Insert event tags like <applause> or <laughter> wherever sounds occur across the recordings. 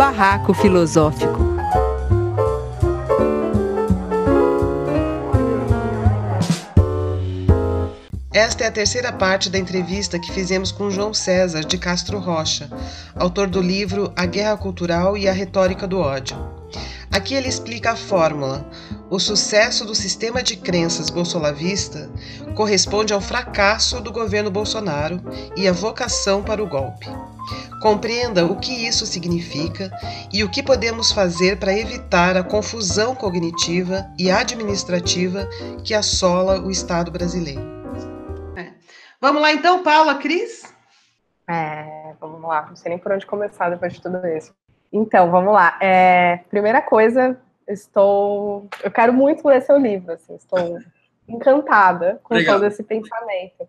Barraco Filosófico. Esta é a terceira parte da entrevista que fizemos com João César de Castro Rocha, autor do livro A Guerra Cultural e a Retórica do Ódio. Aqui ele explica a fórmula. O sucesso do sistema de crenças bolsolavista corresponde ao fracasso do governo Bolsonaro e à vocação para o golpe. Compreenda o que isso significa e o que podemos fazer para evitar a confusão cognitiva e administrativa que assola o Estado brasileiro. Vamos lá então, Paula, Cris? É, vamos lá, não sei nem por onde começar depois de tudo isso. Então, vamos lá. É, primeira coisa, estou. Eu quero muito ler seu livro, assim, estou encantada com Obrigado. todo esse pensamento.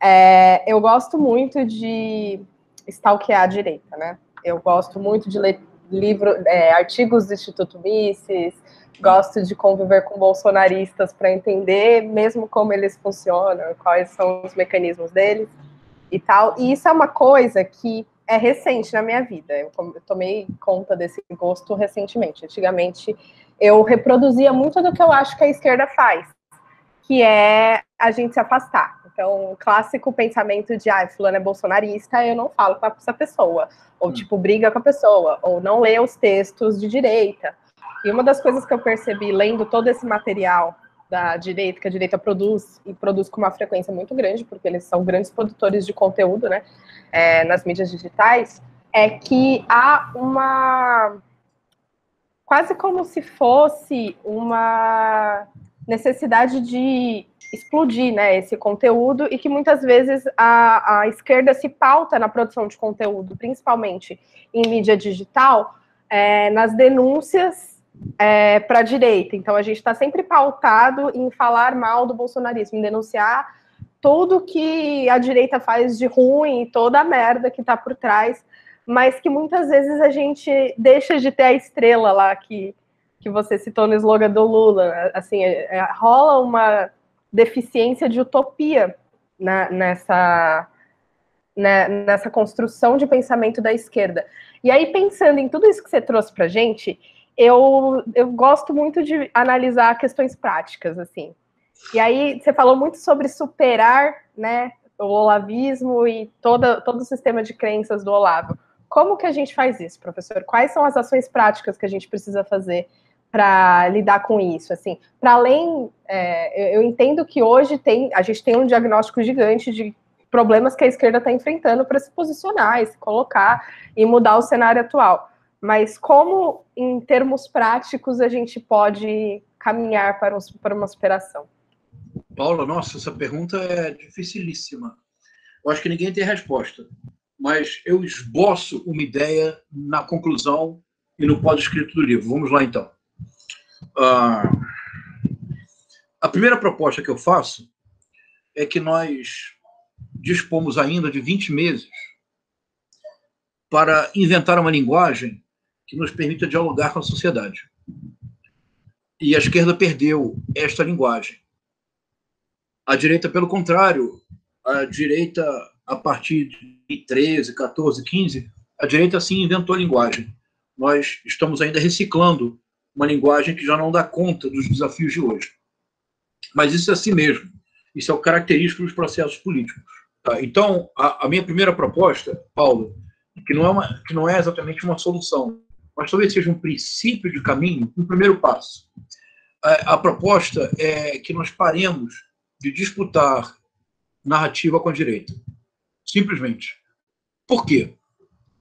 É, eu gosto muito de stalkear a direita, né? Eu gosto muito de ler livro, é, artigos do Instituto Mises, gosto de conviver com bolsonaristas para entender mesmo como eles funcionam, quais são os mecanismos deles e tal. E isso é uma coisa que é recente na minha vida. Eu, tomei conta desse gosto recentemente. Antigamente, eu reproduzia muito do que eu acho que a esquerda faz, que é a gente se afastar. Então, o clássico pensamento de, ah, fulano é bolsonarista, eu não falo com essa pessoa. Ou, hum. tipo, briga com a pessoa. Ou não lê os textos de direita e uma das coisas que eu percebi lendo todo esse material da direita, que a direita produz, e produz com uma frequência muito grande, porque eles são grandes produtores de conteúdo, né, é, nas mídias digitais, é que há uma. quase como se fosse uma necessidade de explodir né, esse conteúdo e que muitas vezes a, a esquerda se pauta na produção de conteúdo, principalmente em mídia digital, é, nas denúncias é, para a direita. Então, a gente está sempre pautado em falar mal do bolsonarismo, em denunciar tudo que a direita faz de ruim, toda a merda que está por trás, mas que muitas vezes a gente deixa de ter a estrela lá que, que você citou no slogan do Lula. Assim, é, é, rola uma deficiência de utopia na, nessa, né, nessa construção de pensamento da esquerda. E aí, pensando em tudo isso que você trouxe para gente, eu, eu gosto muito de analisar questões práticas, assim. E aí, você falou muito sobre superar, né, o olavismo e toda, todo o sistema de crenças do Olavo. Como que a gente faz isso, professor? Quais são as ações práticas que a gente precisa fazer para lidar com isso? Assim, para além, é, eu entendo que hoje tem, a gente tem um diagnóstico gigante de problemas que a esquerda está enfrentando para se posicionar e se colocar e mudar o cenário atual. Mas como, em termos práticos, a gente pode caminhar para, um, para uma superação? Paula, nossa, essa pergunta é dificilíssima. Eu acho que ninguém tem resposta. Mas eu esboço uma ideia na conclusão e no pós-escrito do livro. Vamos lá, então. Uh, a primeira proposta que eu faço é que nós dispomos ainda de 20 meses para inventar uma linguagem que nos permita dialogar com a sociedade. E a esquerda perdeu esta linguagem. A direita, pelo contrário, a direita, a partir de 13, 14, 15, a direita sim inventou a linguagem. Nós estamos ainda reciclando uma linguagem que já não dá conta dos desafios de hoje. Mas isso é assim mesmo. Isso é o característico dos processos políticos. Tá? Então, a, a minha primeira proposta, Paulo, que não, é uma, que não é exatamente uma solução, mas talvez seja um princípio de caminho, um primeiro passo. A, a proposta é que nós paremos de disputar narrativa com a direita. Simplesmente. Por quê?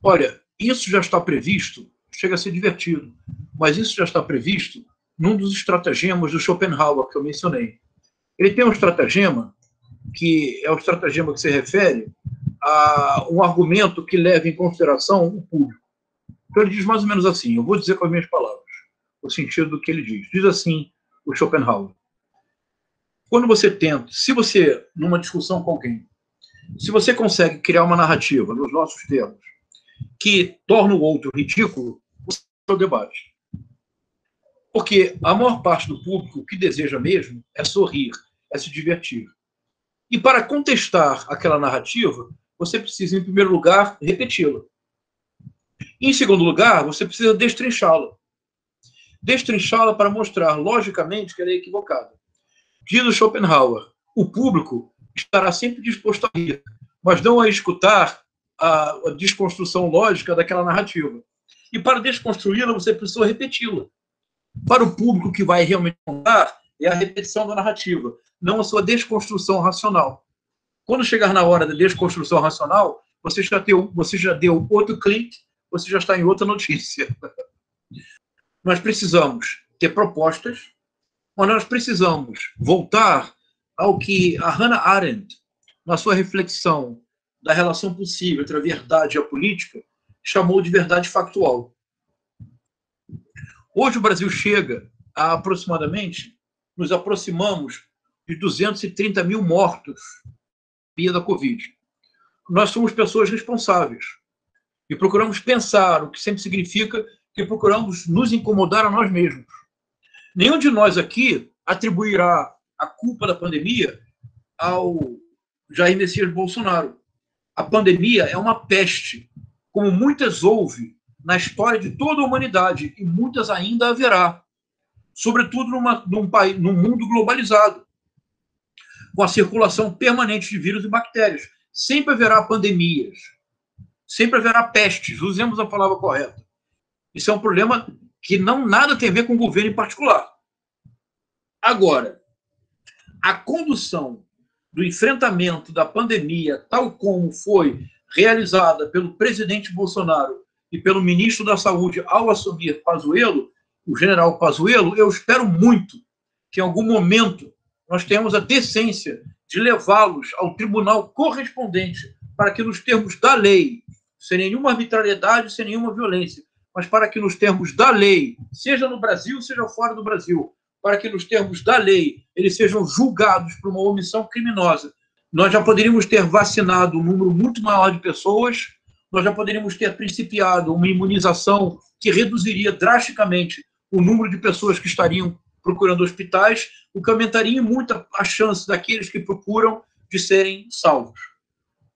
Olha, isso já está previsto, chega a ser divertido, mas isso já está previsto num dos estratagemas do Schopenhauer que eu mencionei. Ele tem um estratagema que é o estratagema que se refere a um argumento que leva em consideração o público. Então ele diz mais ou menos assim, eu vou dizer com as minhas palavras, o sentido do que ele diz. Diz assim o Schopenhauer. Quando você tenta, se você, numa discussão com alguém, se você consegue criar uma narrativa, nos nossos termos, que torna o outro ridículo, você é o debate. Porque a maior parte do público que deseja mesmo é sorrir, é se divertir. E para contestar aquela narrativa, você precisa, em primeiro lugar, repeti-la. Em segundo lugar, você precisa destrinchá-la. Destrinchá-la para mostrar, logicamente, que ela é equivocada. Diz o Schopenhauer, o público estará sempre disposto a rir, mas não a escutar a, desconstrução lógica daquela narrativa. E para desconstruí-la, você precisa repeti-la. Para o público que vai realmente contar, é a repetição da narrativa, não a sua desconstrução racional. Quando chegar na hora da desconstrução racional, você já deu, você já deu outro clique, você já está em outra notícia. nós precisamos ter propostas, mas nós precisamos voltar ao que a Hannah Arendt, na sua reflexão da relação possível entre a verdade e a política, chamou de verdade factual. Hoje o Brasil chega a aproximadamente, nos aproximamos de 230 mil mortos via da Covid. Nós somos pessoas responsáveis e procuramos pensar, o que sempre significa que procuramos nos incomodar a nós mesmos. Nenhum de nós aqui atribuirá a culpa da pandemia ao Jair Messias Bolsonaro. A pandemia é uma peste, como muitas houve na história de toda a humanidade e muitas ainda haverá, sobretudo numa, num, país, num mundo globalizado, com a circulação permanente de vírus e bactérias. Sempre haverá pandemias, sempre haverá pestes, usemos a palavra correta. Isso é um problema que não nada tem a ver com o governo em particular. Agora, a condução do enfrentamento da pandemia, tal como foi realizada pelo presidente Bolsonaro e pelo ministro da Saúde ao assumir Pazuello, o general Pazuello, eu espero muito que em algum momento nós tenhamos a decência de levá-los ao tribunal correspondente para que nos termos da lei, sem nenhuma arbitrariedade, sem nenhuma violência, mas para que nos termos da lei, seja no Brasil, seja fora do Brasil, para que nos termos da lei eles sejam julgados por uma omissão criminosa. Nós já poderíamos ter vacinado um número muito maior de pessoas, nós já poderíamos ter principiado uma imunização que reduziria drasticamente o número de pessoas que estariam procurando hospitais, o que aumentaria muito a chance daqueles que procuram de serem salvos.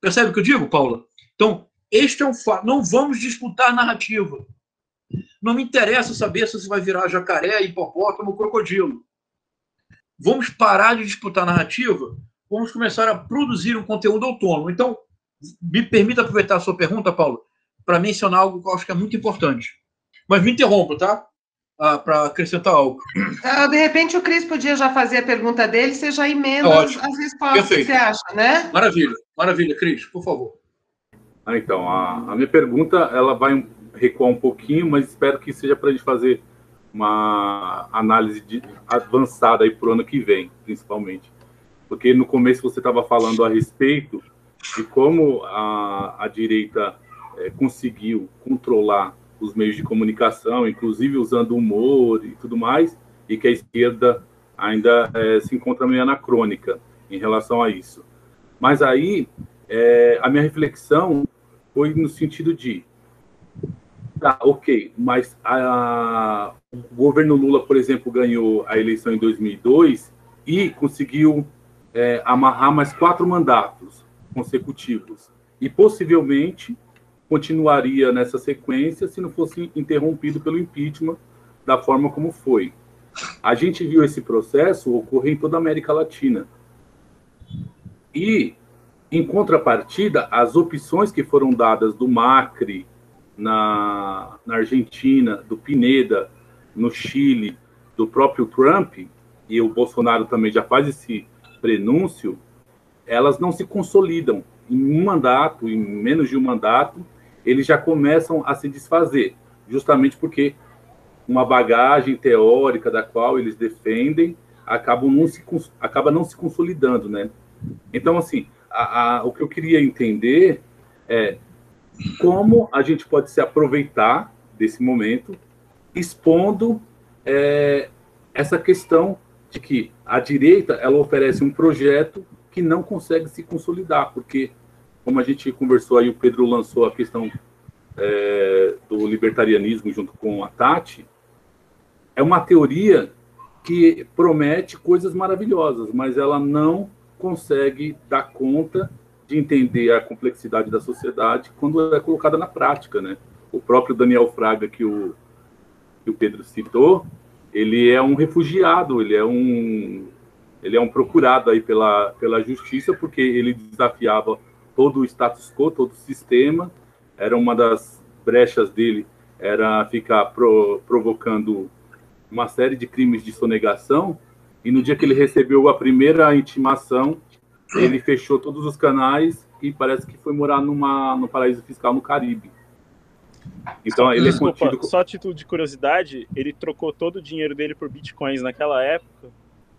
Percebe o que eu digo, Paula? Então, este é um fato. Não vamos disputar narrativa. Não me interessa saber se você vai virar jacaré, hipopótamo crocodilo. Vamos parar de disputar narrativa, vamos começar a produzir um conteúdo autônomo. Então, me permita aproveitar a sua pergunta, Paulo, para mencionar algo que eu acho que é muito importante. Mas me interrompa, tá? Ah, para acrescentar algo. Ah, de repente o Cris podia já fazer a pergunta dele, você já emenda é as, as respostas Perfeito. que você acha, né? Maravilha, maravilha, Cris, por favor. Ah, então, a, a minha pergunta ela vai recuar um pouquinho, mas espero que seja para a gente fazer uma análise de, avançada aí para o ano que vem, principalmente. Porque no começo você estava falando a respeito de como a, a direita é, conseguiu controlar os meios de comunicação, inclusive usando humor e tudo mais, e que a esquerda ainda é, se encontra meio anacrônica em relação a isso. Mas aí, é, a minha reflexão foi no sentido de Tá, ok, mas a, o governo Lula, por exemplo, ganhou a eleição em 2002 e conseguiu é, amarrar mais quatro mandatos consecutivos. E possivelmente continuaria nessa sequência se não fosse interrompido pelo impeachment da forma como foi. A gente viu esse processo ocorrer em toda a América Latina. E, em contrapartida, as opções que foram dadas do Macri na, na Argentina, do Pineda, no Chile, do próprio Trump, e o Bolsonaro também já faz esse prenúncio, elas não se consolidam. Em um mandato, em menos de um mandato, eles já começam a se desfazer, justamente porque uma bagagem teórica da qual eles defendem acaba não se, acaba não se consolidando, né? Então, assim, a, a, o que eu queria entender é como a gente pode se aproveitar desse momento, expondo é, essa questão de que a direita ela oferece um projeto que não consegue se consolidar, porque, como a gente conversou aí, o Pedro lançou a questão é, do libertarianismo junto com a Tati, é uma teoria que promete coisas maravilhosas, mas ela não consegue dar conta de entender a complexidade da sociedade quando é colocada na prática, né? o próprio Daniel Fraga, que o, que o Pedro citou, ele é um refugiado, ele é um, ele é um procurado aí pela, pela justiça, porque ele desafiava todo o status quo, todo o sistema, era uma das brechas dele, era ficar pro, provocando uma série de crimes de sonegação, e no dia que ele recebeu a primeira intimação, ele fechou todos os canais e parece que foi morar numa, no paraíso fiscal no Caribe. Então ele é Desculpa, é contido... Só a título de curiosidade, ele trocou todo o dinheiro dele por bitcoins naquela época,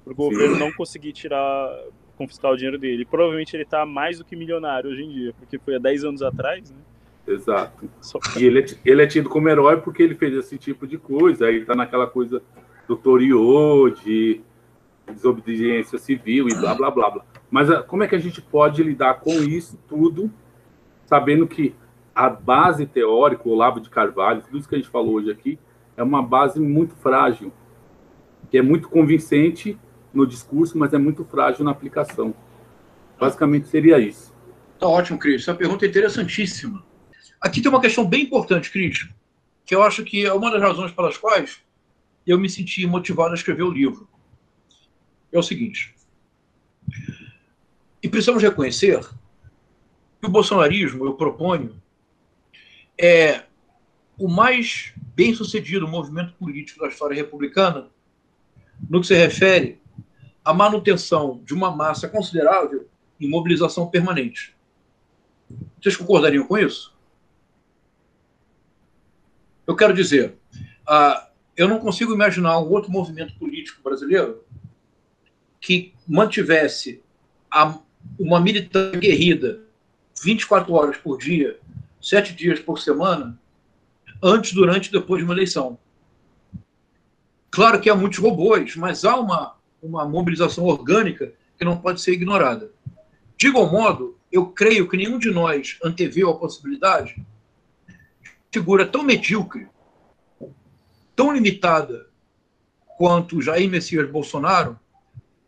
para o governo não conseguir tirar, confiscar o dinheiro dele. E provavelmente ele está mais do que milionário hoje em dia, porque foi há 10 anos atrás, né? Exato. E ele é, ele é tido como herói porque ele fez esse tipo de coisa. Aí está naquela coisa do Toriô, de desobediência civil e blá blá blá blá. Mas ah, como é que a gente pode lidar com isso tudo, sabendo que a base teórica, o Olavo de Carvalho, tudo isso que a gente falou hoje aqui, é uma base muito frágil, que é muito convincente no discurso, mas é muito frágil na aplicação. Basicamente seria isso. Tá ótimo, Cris. Essa pergunta é interessantíssima. Aqui tem uma questão bem importante, Cris, que eu acho que é uma das razões pelas quais eu me senti motivado a escrever o livro. É o seguinte. E precisamos reconhecer que o bolsonarismo, eu proponho, é o mais bem-sucedido movimento político da história republicana no que se refere à manutenção de uma massa considerável em mobilização permanente. Vocês concordariam com isso? Eu quero dizer, uh, eu não consigo imaginar um outro movimento político brasileiro que mantivesse a, uma militância guerrida 24 horas por dia sete dias por semana, antes, durante e depois de uma eleição. Claro que há muitos robôs, mas há uma, uma mobilização orgânica que não pode ser ignorada. De igual modo, eu creio que nenhum de nós anteveu a possibilidade de figura tão medíocre, tão limitada quanto Jair Messias Bolsonaro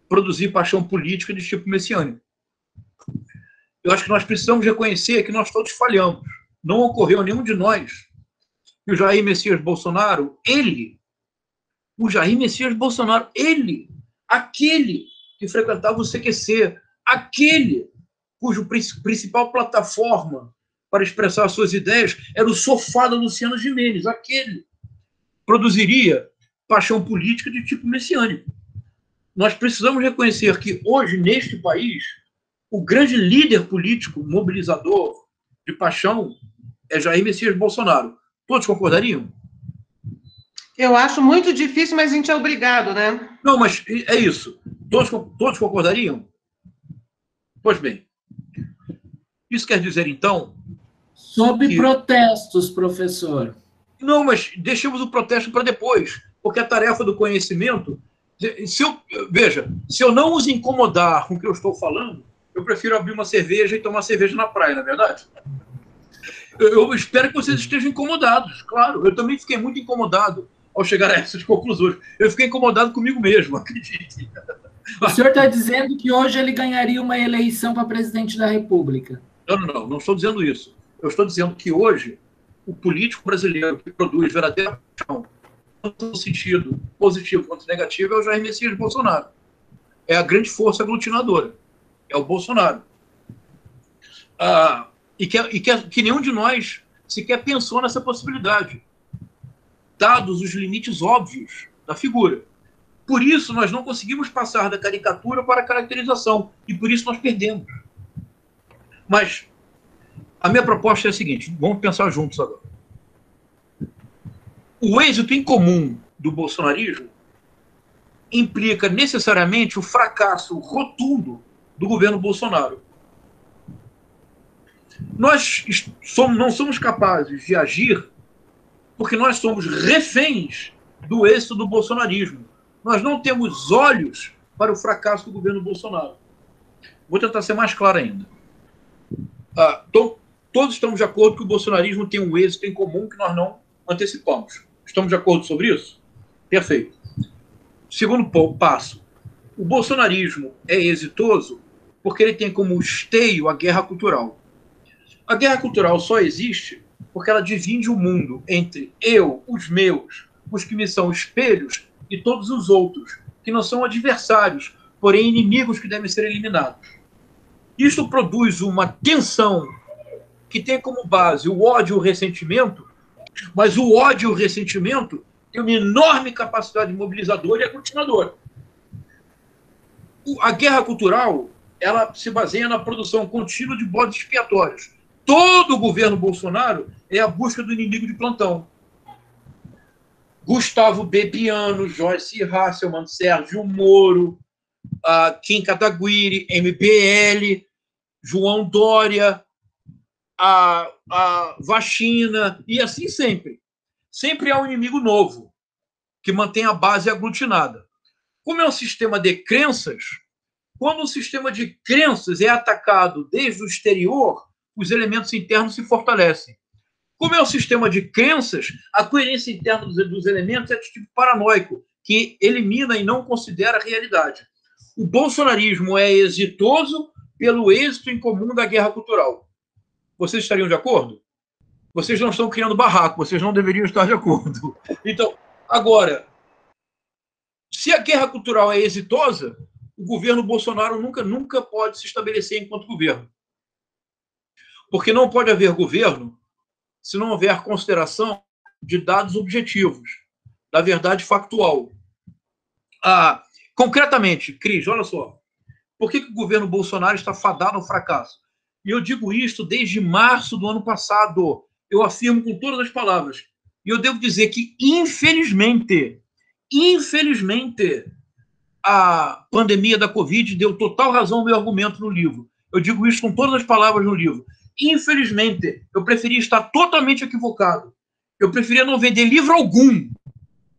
produzir paixão política de tipo messiânico. Eu acho que nós precisamos reconhecer que nós todos falhamos não ocorreu nenhum de nós que o Jair Messias Bolsonaro, ele, o Jair Messias Bolsonaro, ele, aquele que frequentava o CQC, aquele cujo principal plataforma para expressar suas ideias era o sofá da Luciana Gimenez, aquele produziria paixão política de tipo messiânico. Nós precisamos reconhecer que hoje, neste país, o grande líder político mobilizador de paixão é Jair Messias Bolsonaro. Todos concordariam? Eu acho muito difícil, mas a gente é obrigado, né? Não, mas é isso. Todos, todos concordariam? Pois bem. Isso quer dizer, então. Sob que... protestos, professor. Não, mas deixemos o protesto para depois, porque a tarefa do conhecimento. Se eu, veja, se eu não os incomodar com o que eu estou falando, eu prefiro abrir uma cerveja e tomar cerveja na praia, não é verdade? Eu espero que vocês estejam incomodados, claro. Eu também fiquei muito incomodado ao chegar a essas conclusões. Eu fiquei incomodado comigo mesmo, <laughs> acredite. O senhor está dizendo que hoje ele ganharia uma eleição para presidente da República? Não, não, não, não estou dizendo isso. Eu estou dizendo que hoje o político brasileiro que produz verdadeira paixão, tanto no sentido positivo quanto negativo, é o Jair Messias Bolsonaro. É a grande força aglutinadora. É o Bolsonaro. Ah, e que, e que, que nenhum de nós sequer pensou nessa possibilidade, dados os limites óbvios da figura. Por isso, nós não conseguimos passar da caricatura para a caracterização, e por isso nós perdemos. Mas a minha proposta é a seguinte: vamos pensar juntos agora. O êxito em comum do bolsonarismo implica necessariamente o fracasso rotundo do governo Bolsonaro. Nós somos, não somos capazes de agir porque nós somos reféns do êxito do bolsonarismo. Nós não temos olhos para o fracasso do governo Bolsonaro. Vou tentar ser mais claro ainda. Ah, então, todos estamos de acordo que o bolsonarismo tem um êxito em comum que nós não antecipamos. Estamos de acordo sobre isso? Perfeito. Segundo passo: o bolsonarismo é exitoso porque ele tem como esteio a guerra cultural. A guerra cultural só existe porque ela divide o mundo entre eu, os meus, os que me são espelhos e todos os outros, que não são adversários, porém inimigos que devem ser eliminados. Isto produz uma tensão que tem como base o ódio e o ressentimento, mas o ódio e o ressentimento tem uma enorme capacidade mobilizadora e aglutinadora. A guerra cultural ela se baseia na produção contínua de bodes expiatórios. Todo o governo Bolsonaro é a busca do inimigo de plantão. Gustavo Bebiano, Joyce Hasselman, Sérgio Moro, Kim Kataguiri, MBL, João Dória, a, a vacina, e assim sempre. Sempre há um inimigo novo que mantém a base aglutinada. Como é um sistema de crenças, quando um sistema de crenças é atacado desde o exterior, os elementos internos se fortalecem. Como é um sistema de crenças, a coerência interna dos, dos elementos é de tipo paranoico, que elimina e não considera a realidade. O bolsonarismo é exitoso pelo êxito em comum da guerra cultural. Vocês estariam de acordo? Vocês não estão criando barraco, vocês não deveriam estar de acordo. <laughs> Então, agora, se a guerra cultural é exitosa, o governo Bolsonaro nunca, nunca pode se estabelecer enquanto governo. Porque não pode haver governo se não houver consideração de dados objetivos, da verdade factual. Ah, concretamente, Cris, olha só. Por que, que o governo Bolsonaro está fadado ao fracasso? E eu digo isto desde março do ano passado. Eu afirmo com todas as palavras. E eu devo dizer que, infelizmente, infelizmente, a pandemia da Covid deu total razão ao meu argumento no livro. Eu digo isso com todas as palavras no livro. Infelizmente, eu preferia estar totalmente equivocado. Eu preferia não vender livro algum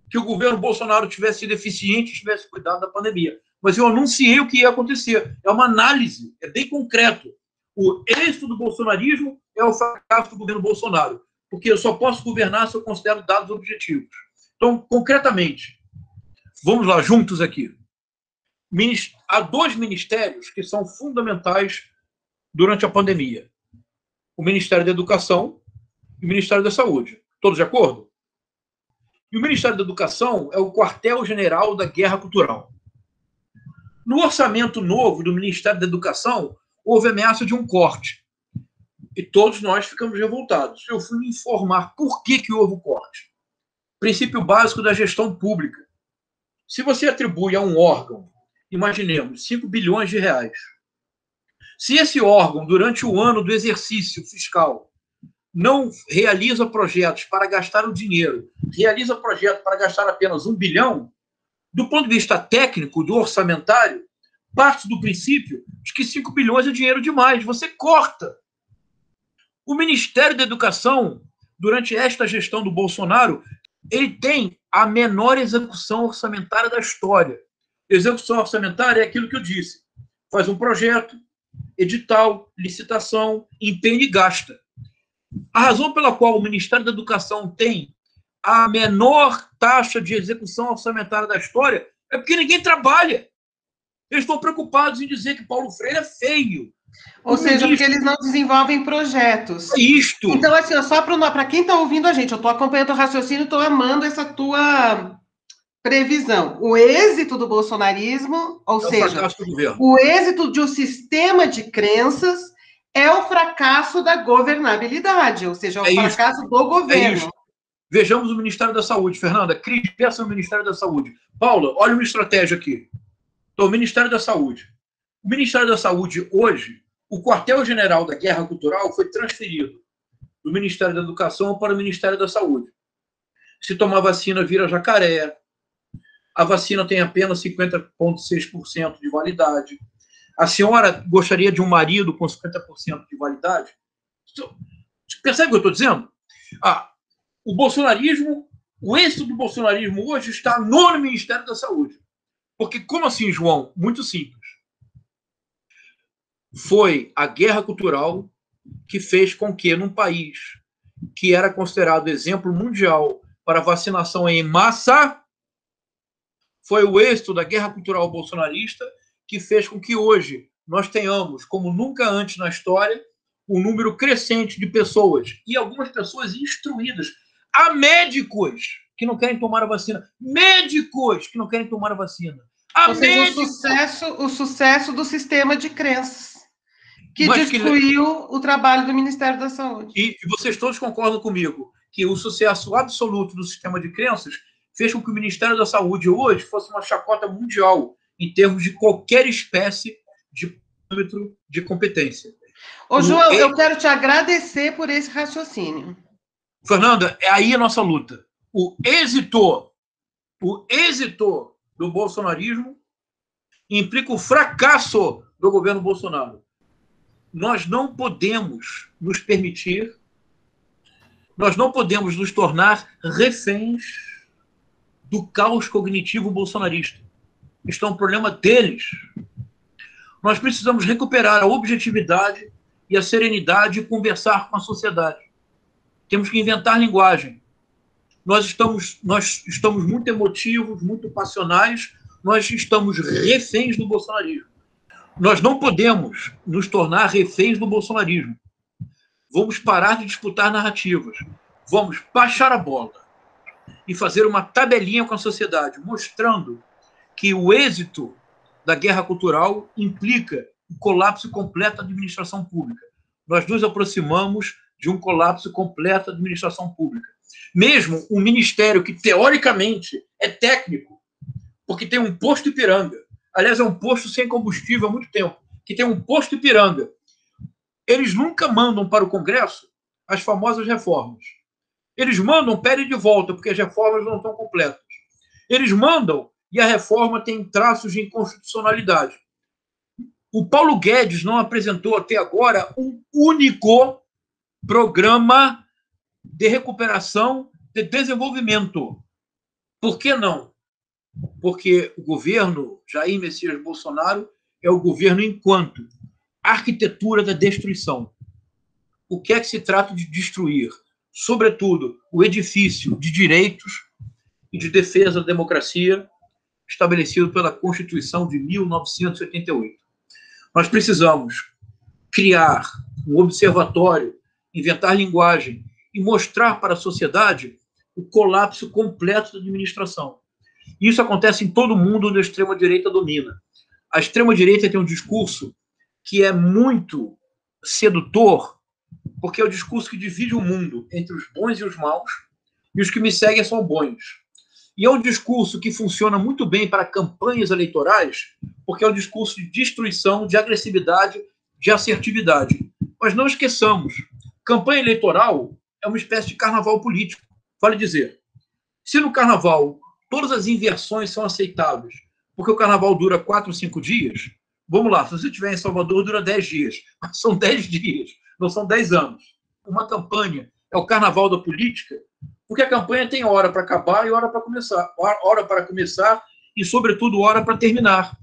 que o governo Bolsonaro tivesse sido eficiente e tivesse cuidado da pandemia. Mas eu anunciei o que ia acontecer. É uma análise, é bem concreto. O êxito do bolsonarismo é o fracasso do governo Bolsonaro. Porque eu só posso governar se eu considero dados objetivos. Então, concretamente, vamos lá, juntos aqui há dois ministérios que são fundamentais durante a pandemia: o Ministério da Educação e o Ministério da Saúde. Todos de acordo? E o Ministério da Educação é o quartel-general da guerra cultural. No orçamento novo do Ministério da Educação, houve ameaça de um corte. E todos nós ficamos revoltados. Eu fui me informar por que, que houve o corte. Princípio básico da gestão pública. Se você atribui a um órgão imaginemos, 5 bilhões de reais. Se esse órgão, durante o ano do exercício fiscal, não realiza projetos para gastar o dinheiro, realiza projetos para gastar apenas um bilhão, do ponto de vista técnico, do orçamentário, parte do princípio de que 5 bilhões é dinheiro demais. Você corta. O Ministério da Educação, durante esta gestão do Bolsonaro, ele tem a menor execução orçamentária da história. Execução orçamentária é aquilo que eu disse. Faz um projeto, edital, licitação, empenha e gasta. A razão pela qual o Ministério da Educação tem a menor taxa de execução orçamentária da história é porque ninguém trabalha. Eles estão preocupados em dizer que Paulo Freire é feio. Ou seja, porque eles não desenvolvem projetos. É isto. Então, assim, só para quem está ouvindo a gente, eu estou acompanhando o raciocínio, estou amando essa tua previsão. O êxito do bolsonarismo, ou é seja, o êxito de um sistema de crenças é o fracasso da governabilidade, ou seja, é o é fracasso do é governo. Vejamos o Ministério da Saúde. Fernanda, Cris, peça o Ministério da Saúde. Paula, olha uma estratégia aqui. Então, o Ministério da Saúde. O Ministério da Saúde, hoje, o quartel-general da guerra cultural foi transferido do Ministério da Educação para o Ministério da Saúde. Se tomar vacina, vira jacaré, a vacina tem apenas 50,6% de validade. A senhora gostaria de um marido com 50% de validade? Percebe o que eu estou dizendo? Ah, o bolsonarismo, o êxito do bolsonarismo hoje está no Ministério da Saúde. Porque, como assim, João? Muito simples. Foi a guerra cultural que fez com que, num país que era considerado exemplo mundial para vacinação em massa, foi o êxito da guerra cultural bolsonarista que fez com que hoje nós tenhamos, como nunca antes na história, um número crescente de pessoas, e algumas pessoas instruídas. Há médicos que não querem tomar a vacina. Médicos que não querem tomar a vacina. Ou seja, o, sucesso, o sucesso do sistema de crenças que Mas destruiu que... o trabalho do Ministério da Saúde. E, e vocês todos concordam comigo que o sucesso absoluto do sistema de crenças fez com que o Ministério da Saúde hoje fosse uma chacota mundial em termos de qualquer espécie de parâmetro de competência. Ô, João, eu quero te agradecer por esse raciocínio. Fernanda, é aí a nossa luta. O êxito, o êxito do bolsonarismo implica o fracasso do governo Bolsonaro. Nós não podemos nos permitir, nós não podemos nos tornar reféns do caos cognitivo bolsonarista. Isto é um problema deles. Nós precisamos recuperar a objetividade e a serenidade e conversar com a sociedade. Temos que inventar linguagem. Nós estamos, nós estamos muito emotivos, muito passionais, nós estamos reféns do bolsonarismo. Nós não podemos nos tornar reféns do bolsonarismo. Vamos parar de disputar narrativas. Vamos baixar a bola e fazer uma tabelinha com a sociedade, mostrando que o êxito da guerra cultural implica o colapso completo da administração pública. Nós nos aproximamos de um colapso completo da administração pública. Mesmo um ministério que, teoricamente, é técnico, porque tem um posto Ipiranga, aliás, é um posto sem combustível há muito tempo, que tem um posto Ipiranga, eles nunca mandam para o Congresso as famosas reformas. Eles mandam, pedem de volta, porque as reformas não estão completas. Eles mandam e a reforma tem traços de inconstitucionalidade. O Paulo Guedes não apresentou até agora um único programa de recuperação de desenvolvimento. Por que não? Porque o governo Jair Messias Bolsonaro é o governo enquanto arquitetura da destruição. O que é que se trata de destruir? Sobretudo, o edifício de direitos e de defesa da democracia estabelecido pela Constituição de 1988. Nós precisamos criar um observatório, inventar linguagem e mostrar para a sociedade o colapso completo da administração. Isso acontece em todo mundo onde a extrema-direita domina. A extrema-direita tem um discurso que é muito sedutor, porque é o discurso que divide o mundo entre os bons e os maus, e os que me seguem são bons. E é um discurso que funciona muito bem para campanhas eleitorais, porque é um discurso de destruição, de agressividade, de assertividade. Mas não esqueçamos, campanha eleitoral é uma espécie de carnaval político. Vale dizer, se no carnaval todas as inversões são aceitáveis, porque o carnaval dura quatro, cinco dias, vamos lá, se você estiver em Salvador, dura dez dias. <laughs> São dez dias, não são dez anos. Uma campanha é o carnaval da política, porque a campanha tem hora para acabar e hora para começar, hora para começar e, sobretudo, hora para terminar.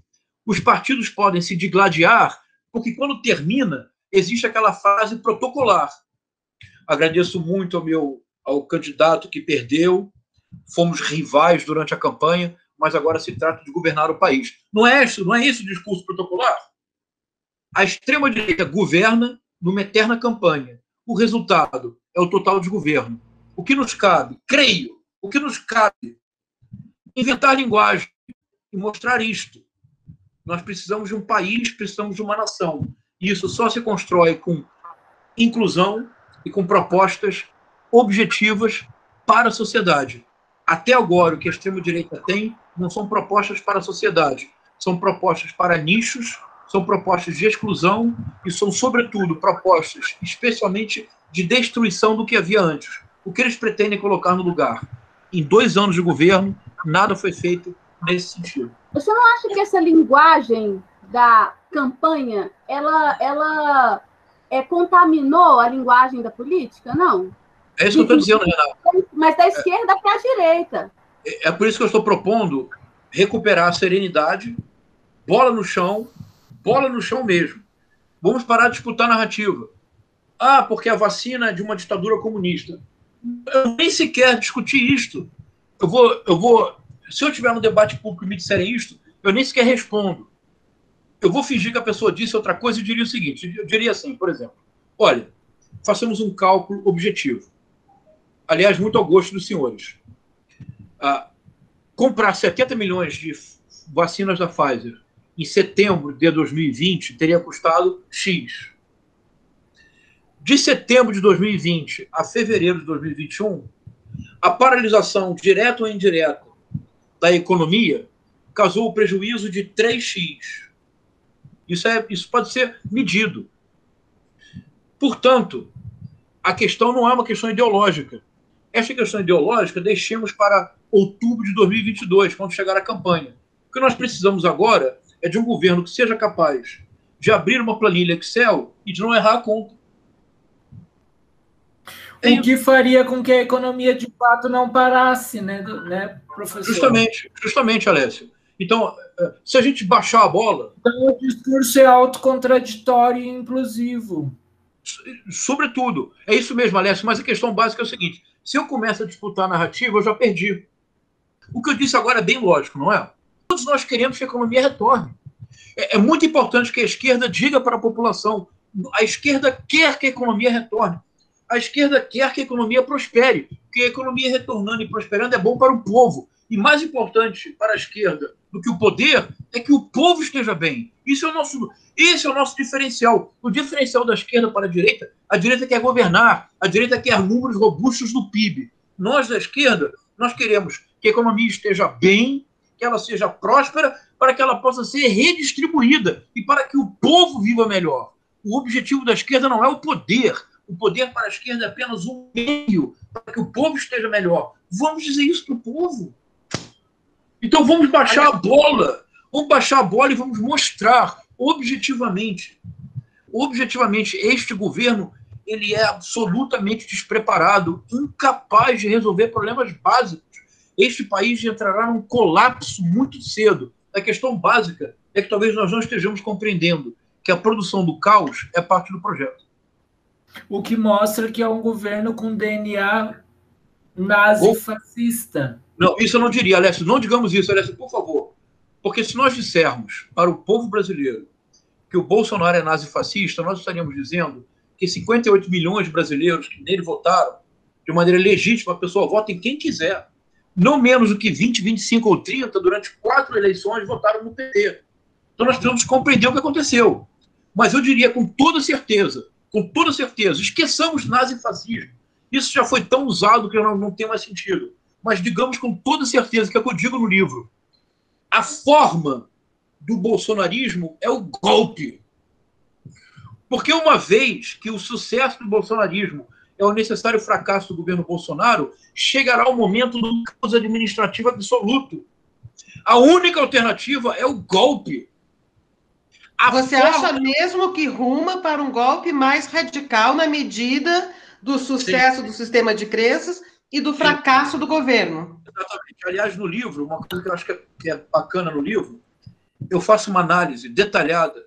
Os partidos podem se digladiar, porque quando termina, existe aquela fase protocolar. Agradeço muito ao meu ao candidato que perdeu. Fomos rivais durante a campanha, mas agora se trata de governar o país. Não é isso, não é esse o discurso protocolar. A extrema direita governa numa eterna campanha. O resultado é o total desgoverno. O que nos cabe, creio, o que nos cabe, inventar linguagem e mostrar isto. Nós precisamos de um país, precisamos de uma nação. E isso só se constrói com inclusão e com propostas objetivas para a sociedade. Até agora, o que a extrema-direita tem não são propostas para a sociedade, são propostas para nichos, são propostas de exclusão e são, sobretudo, propostas especialmente de destruição do que havia antes. O que eles pretendem colocar no lugar? Em dois anos de governo, nada foi feito nesse sentido. Você não acha que essa linguagem da campanha, ela, ela é, contaminou a linguagem da política? Não? É isso que eu estou dizendo, Renato. Mas da esquerda é, para a direita. É, é por isso que eu estou propondo recuperar a serenidade, bola no chão, bola no chão mesmo. Vamos parar de disputar narrativa. Ah, porque a vacina é de uma ditadura comunista eu nem sequer discuti isto. Eu vou, eu vou, se eu tiver no debate público e me disserem isto, eu nem sequer respondo. Eu vou fingir que a pessoa disse outra coisa e diria o seguinte: eu diria assim, por exemplo, Olha, façamos um cálculo objetivo. Aliás, muito ao gosto dos senhores. Ah, comprar 70 milhões de vacinas da Pfizer em setembro de 2020 teria custado X. De setembro de 2020 a fevereiro de 2021, a paralisação direta ou indireta da economia causou o prejuízo de 3x. Isso, é, isso pode ser medido. Portanto, a questão não é uma questão ideológica. Esta questão ideológica deixemos para outubro de 2022, quando chegar a campanha. O que nós precisamos agora é de um governo que seja capaz de abrir uma planilha Excel e de não errar a conta. O que faria com que a economia de fato não parasse, né, né professor? Justamente, justamente, Alessio. Então, se a gente baixar a bola. Então, o discurso é autocontraditório e inclusivo. Sobretudo. É isso mesmo, Alessio, mas a questão básica é o seguinte: se eu começo a disputar a narrativa, eu já perdi. O que eu disse agora é bem lógico, não é? Todos nós queremos que a economia retorne. É, é muito importante que a esquerda diga para a população: a esquerda quer que a economia retorne. A esquerda quer que a economia prospere, porque a economia retornando e prosperando é bom para o povo. E mais importante para a esquerda do que o poder é que o povo esteja bem. Isso é o nosso, esse é o nosso diferencial. O diferencial da esquerda para a direita, a direita quer governar, a direita quer números robustos do PIB. Nós da esquerda, nós queremos que a economia esteja bem, que ela seja próspera, para que ela possa ser redistribuída e para que o povo viva melhor. O objetivo da esquerda não é o poder, o poder para a esquerda é apenas um meio para que o povo esteja melhor. Vamos dizer isso para o povo. Então vamos baixar a bola. Vamos baixar a bola e vamos mostrar objetivamente, objetivamente, este governo ele é absolutamente despreparado, incapaz de resolver problemas básicos. Este país entrará num colapso muito cedo. A questão básica é que talvez nós não estejamos compreendendo que a produção do caos é parte do projeto. O que mostra que é um governo com DNA nazi-fascista. Não, isso eu não diria, Alessio. Não digamos isso, Alessio, por favor. Porque se nós dissermos para o povo brasileiro que o Bolsonaro é nazi-fascista, nós estaríamos dizendo que 58 milhões de brasileiros que nele votaram de maneira legítima, a pessoa vota em quem quiser. Não menos do que 20, 25 ou 30, durante quatro eleições, votaram no PT. Então nós precisamos compreender o que aconteceu. Mas eu diria com toda certeza com toda certeza. Esqueçamos nazifascismo. Isso já foi tão usado que não, não tem mais sentido. Mas digamos com toda certeza, que é o que eu digo no livro, a forma do bolsonarismo é o golpe. Porque uma vez que o sucesso do bolsonarismo é o necessário fracasso do governo Bolsonaro, chegará o momento do caos administrativo absoluto. A única alternativa é o golpe. A Você forma... acha mesmo que ruma para um golpe mais radical na medida do sucesso Sim. do sistema de crenças e do fracasso do governo? Exatamente. Aliás, no livro, uma coisa que eu acho que é, que é bacana no livro, eu faço uma análise detalhada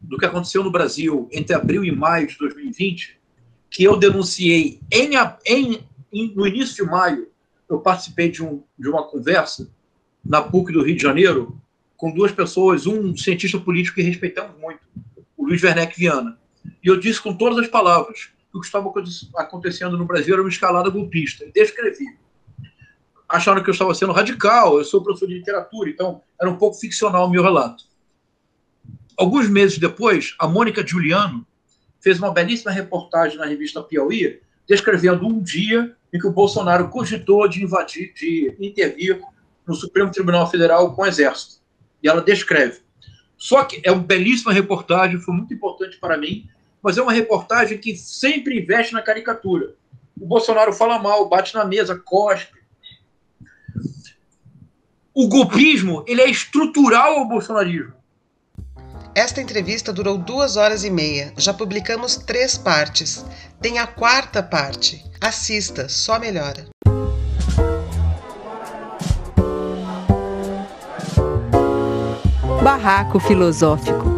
do que aconteceu no Brasil entre abril e maio de 2020, que eu denunciei em, em, em, no início de maio. Eu participei de, um, de uma conversa na PUC do Rio de Janeiro com duas pessoas, um cientista político que respeitamos muito, o Luiz Werneck Viana. E eu disse com todas as palavras o que estava acontecendo no Brasil era uma escalada golpista. Descrevi. Acharam que eu estava sendo radical, eu sou professor de literatura, então era um pouco ficcional o meu relato. Alguns meses depois, a Mônica Giuliano fez uma belíssima reportagem na revista Piauí, descrevendo um dia em que o Bolsonaro cogitou de invadir, de intervir no Supremo Tribunal Federal com o Exército e ela descreve. Só que é uma belíssima reportagem, foi muito importante para mim, mas é uma reportagem que sempre investe na caricatura. O Bolsonaro fala mal, bate na mesa, cospe. O golpismo ele é estrutural ao bolsonarismo. Esta entrevista durou duas horas e meia. Já publicamos três partes. Tem a quarta parte. Assista, só melhora. Barraco Filosófico.